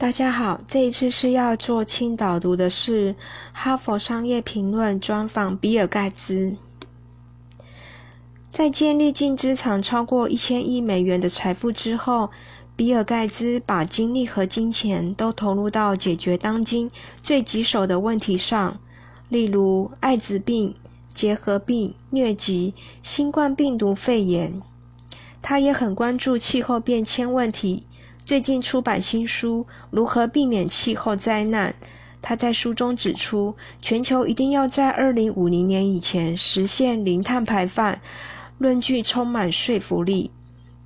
大家好，这一次是要做轻导读的是《哈佛商业评论》专访比尔盖茨。在建立净资产超过一千亿美元的财富之后，比尔盖茨把精力和金钱都投入到解决当今最棘手的问题上，例如艾滋病、结核病、疟疾、新冠病毒肺炎。他也很关注气候变迁问题。最近出版新书《如何避免气候灾难》。他在书中指出，全球一定要在二零五零年以前实现零碳排放，论据充满说服力。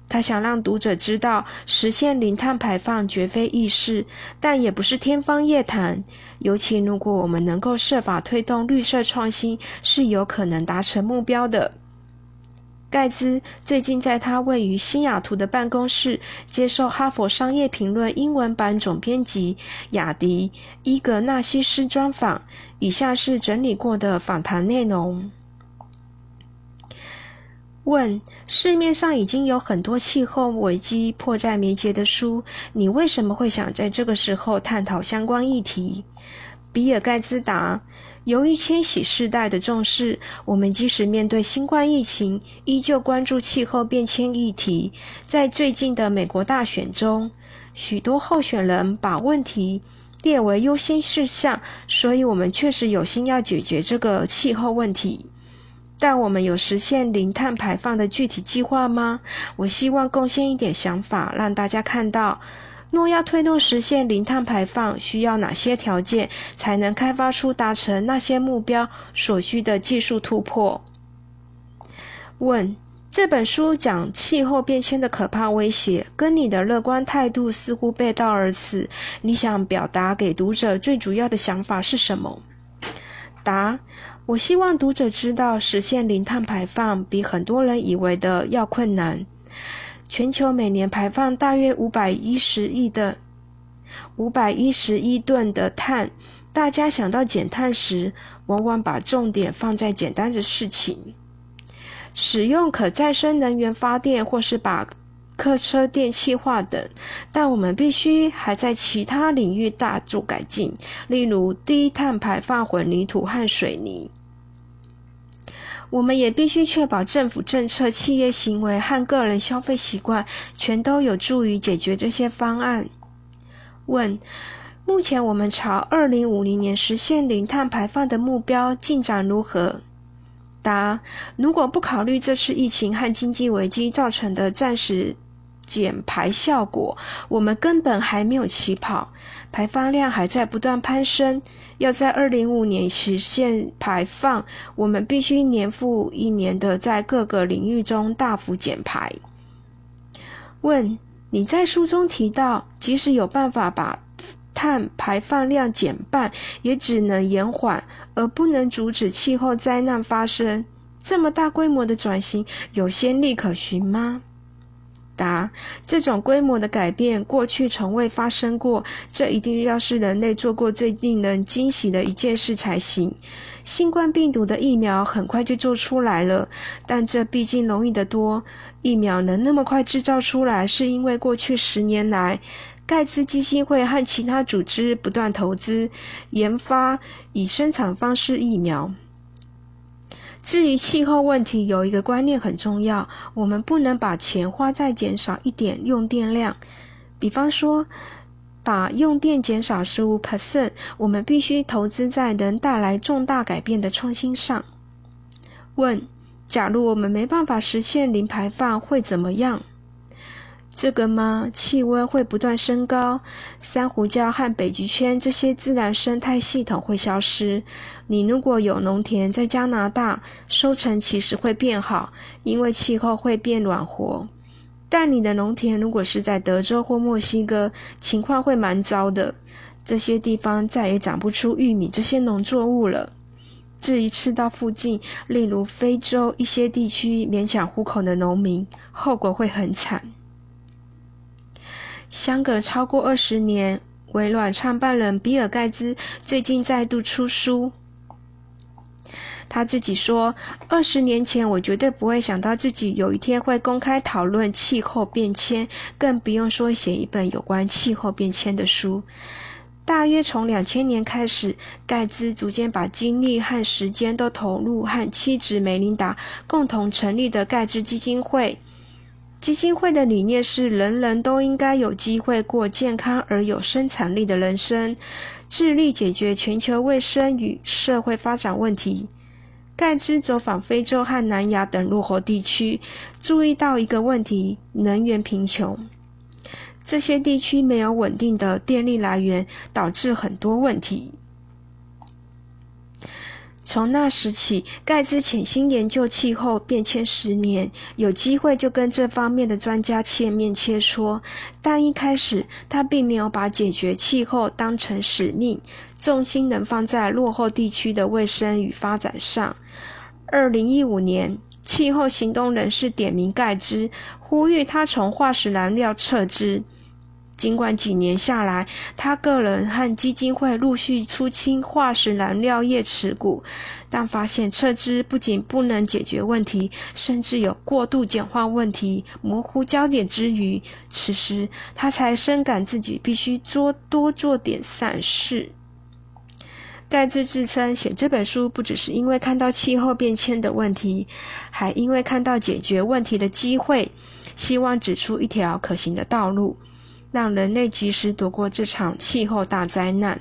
他想让读者知道，实现零碳排放绝非易事，但也不是天方夜谭。尤其如果我们能够设法推动绿色创新，是有可能达成目标的。盖茨最近在他位于西雅图的办公室接受《哈佛商业评论》英文版总编辑雅迪·伊格纳西斯专访。以下是整理过的访谈内容。问：市面上已经有很多气候危机迫在眉睫的书，你为什么会想在这个时候探讨相关议题？比尔·盖茨答：由于千禧世代的重视，我们即使面对新冠疫情，依旧关注气候变迁议题。在最近的美国大选中，许多候选人把问题列为优先事项，所以我们确实有心要解决这个气候问题。但我们有实现零碳排放的具体计划吗？我希望贡献一点想法，让大家看到。若要推动实现零碳排放，需要哪些条件才能开发出达成那些目标所需的技术突破？问：这本书讲气候变迁的可怕威胁，跟你的乐观态度似乎背道而驰。你想表达给读者最主要的想法是什么？答：我希望读者知道，实现零碳排放比很多人以为的要困难。全球每年排放大约五百一十亿的五百一十亿吨的碳。大家想到减碳时，往往把重点放在简单的事情，使用可再生能源发电，或是把客车电气化等。但我们必须还在其他领域大做改进，例如低碳排放混凝土和水泥。我们也必须确保政府政策、企业行为和个人消费习惯全都有助于解决这些方案。问：目前我们朝二零五零年实现零碳排放的目标进展如何？答：如果不考虑这次疫情和经济危机造成的暂时。减排效果，我们根本还没有起跑，排放量还在不断攀升。要在二零五年实现排放，我们必须年复一年的在各个领域中大幅减排。问：你在书中提到，即使有办法把碳排放量减半，也只能延缓，而不能阻止气候灾难发生。这么大规模的转型，有先例可循吗？答：这种规模的改变过去从未发生过，这一定要是人类做过最令人惊喜的一件事才行。新冠病毒的疫苗很快就做出来了，但这毕竟容易得多。疫苗能那么快制造出来，是因为过去十年来，盖茨基金会和其他组织不断投资研发以生产方式疫苗。至于气候问题，有一个观念很重要：我们不能把钱花在减少一点用电量，比方说把用电减少十五 percent。我们必须投资在能带来重大改变的创新上。问：假如我们没办法实现零排放，会怎么样？这个吗？气温会不断升高，珊瑚礁和北极圈这些自然生态系统会消失。你如果有农田在加拿大，收成其实会变好，因为气候会变暖和。但你的农田如果是在德州或墨西哥，情况会蛮糟的。这些地方再也长不出玉米这些农作物了。至于赤道附近，例如非洲一些地区勉强糊口的农民，后果会很惨。相隔超过二十年，微软创办人比尔·盖茨最近再度出书。他自己说：“二十年前，我绝对不会想到自己有一天会公开讨论气候变迁，更不用说写一本有关气候变迁的书。”大约从两千年开始，盖茨逐渐把精力和时间都投入和妻子梅琳达共同成立的盖茨基金会。基金会的理念是：人人都应该有机会过健康而有生产力的人生，致力解决全球卫生与社会发展问题。盖茨走访非洲和南亚等落后地区，注意到一个问题：能源贫穷。这些地区没有稳定的电力来源，导致很多问题。从那时起，盖茨潜心研究气候变迁十年，有机会就跟这方面的专家切面切磋。但一开始，他并没有把解决气候当成使命，重心能放在落后地区的卫生与发展上。二零一五年。气候行动人士点名盖茨，呼吁他从化石燃料撤资。尽管几年下来，他个人和基金会陆续出清化石燃料业持股，但发现撤资不仅不能解决问题，甚至有过度简化问题、模糊焦点之余，此时他才深感自己必须多多做点善事。盖茨自称写这本书不只是因为看到气候变迁的问题，还因为看到解决问题的机会，希望指出一条可行的道路，让人类及时躲过这场气候大灾难。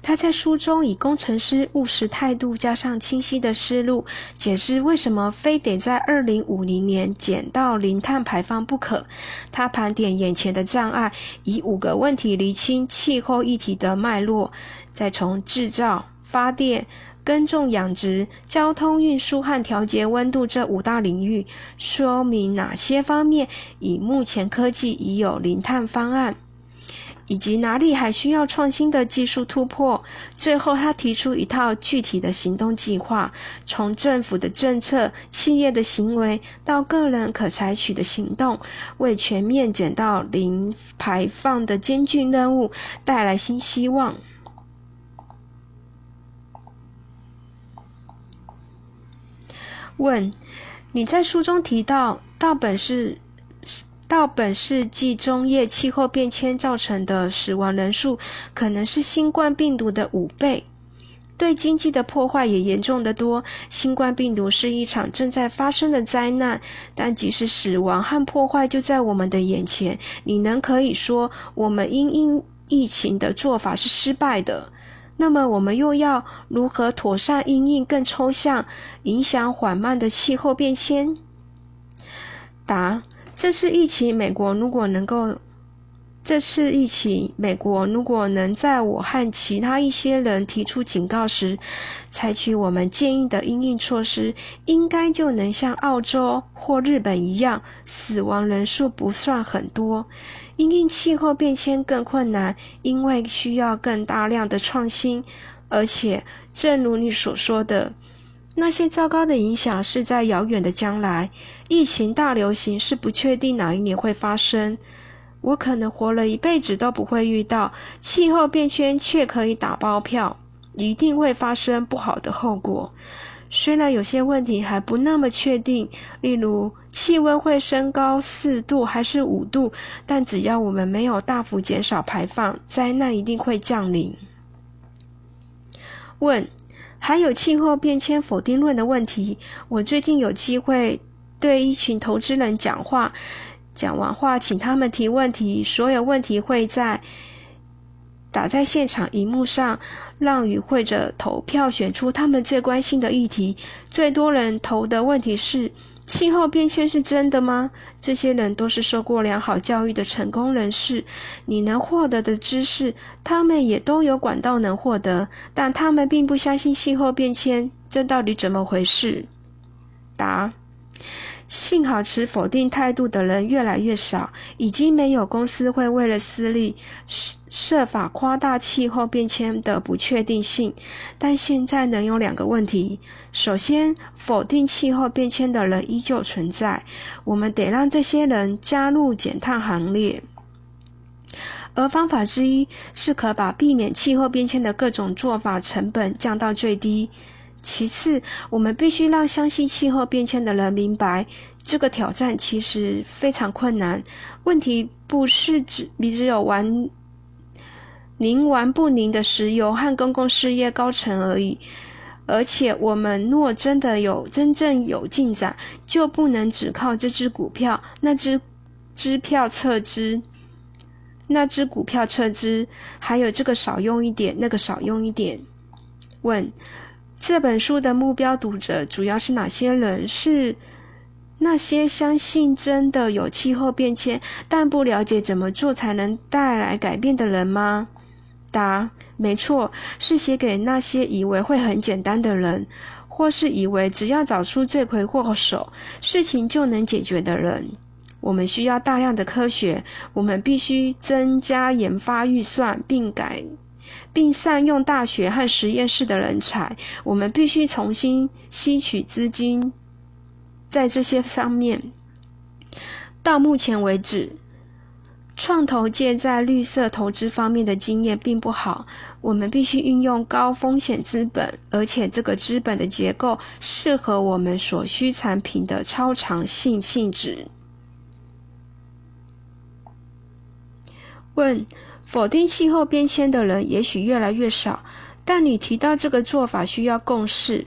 他在书中以工程师务实态度加上清晰的思路，解释为什么非得在二零五零年减到零碳排放不可。他盘点眼前的障碍，以五个问题厘清气候议题的脉络，再从制造、发电、耕种、养殖、交通运输和调节温度这五大领域，说明哪些方面以目前科技已有零碳方案。以及哪里还需要创新的技术突破？最后，他提出一套具体的行动计划，从政府的政策、企业的行为到个人可采取的行动，为全面减到零排放的艰巨任务带来新希望。问：你在书中提到，道本是？到本世纪中叶，气候变迁造成的死亡人数可能是新冠病毒的五倍，对经济的破坏也严重的多。新冠病毒是一场正在发生的灾难，但即使死亡和破坏就在我们的眼前，你能可以说我们因应疫情的做法是失败的？那么我们又要如何妥善应应更抽象、影响缓慢的气候变迁？答。这次疫情，美国如果能够，这次疫情，美国如果能在我和其他一些人提出警告时，采取我们建议的应应措施，应该就能像澳洲或日本一样，死亡人数不算很多。因应气候变迁更困难，因为需要更大量的创新，而且正如你所说的。那些糟糕的影响是在遥远的将来，疫情大流行是不确定哪一年会发生。我可能活了一辈子都不会遇到气候变迁，却可以打包票，一定会发生不好的后果。虽然有些问题还不那么确定，例如气温会升高四度还是五度，但只要我们没有大幅减少排放，灾难一定会降临。问。还有气候变迁否定论的问题。我最近有机会对一群投资人讲话，讲完话请他们提问题，所有问题会在打在现场荧幕上，让与会者投票选出他们最关心的议题。最多人投的问题是。气候变迁是真的吗？这些人都是受过良好教育的成功人士，你能获得的知识，他们也都有管道能获得，但他们并不相信气候变迁，这到底怎么回事？答。幸好持否定态度的人越来越少，已经没有公司会为了私利设设法夸大气候变迁的不确定性。但现在能有两个问题：首先，否定气候变迁的人依旧存在，我们得让这些人加入减碳行列；而方法之一是可把避免气候变迁的各种做法成本降到最低。其次，我们必须让相信气候变迁的人明白，这个挑战其实非常困难。问题不是只你只有玩宁玩不宁的石油和公共事业高层而已。而且，我们若真的有真正有进展，就不能只靠这只股票、那只支票撤资、那只股票撤资，还有这个少用一点，那个少用一点。问：这本书的目标读者主要是哪些人？是那些相信真的有气候变迁，但不了解怎么做才能带来改变的人吗？答。没错，是写给那些以为会很简单的人，或是以为只要找出罪魁祸首，事情就能解决的人。我们需要大量的科学，我们必须增加研发预算，并改，并善用大学和实验室的人才。我们必须重新吸取资金，在这些方面。到目前为止。创投界在绿色投资方面的经验并不好，我们必须运用高风险资本，而且这个资本的结构适合我们所需产品的超长性性质。问：否定气候变迁的人也许越来越少，但你提到这个做法需要共识，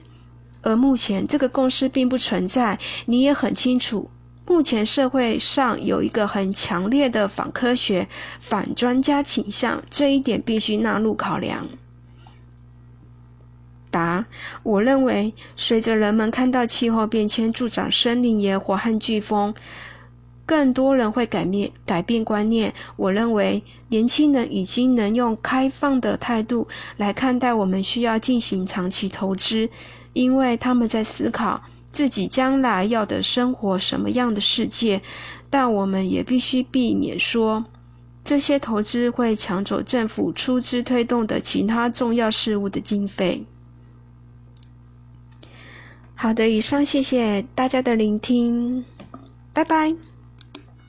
而目前这个共识并不存在，你也很清楚。目前社会上有一个很强烈的反科学、反专家倾向，这一点必须纳入考量。答：我认为，随着人们看到气候变迁助长森林野火和飓风，更多人会改变改变观念。我认为，年轻人已经能用开放的态度来看待我们需要进行长期投资，因为他们在思考。自己将来要的生活什么样的世界？但我们也必须避免说这些投资会抢走政府出资推动的其他重要事务的经费。好的，以上谢谢大家的聆听，拜拜。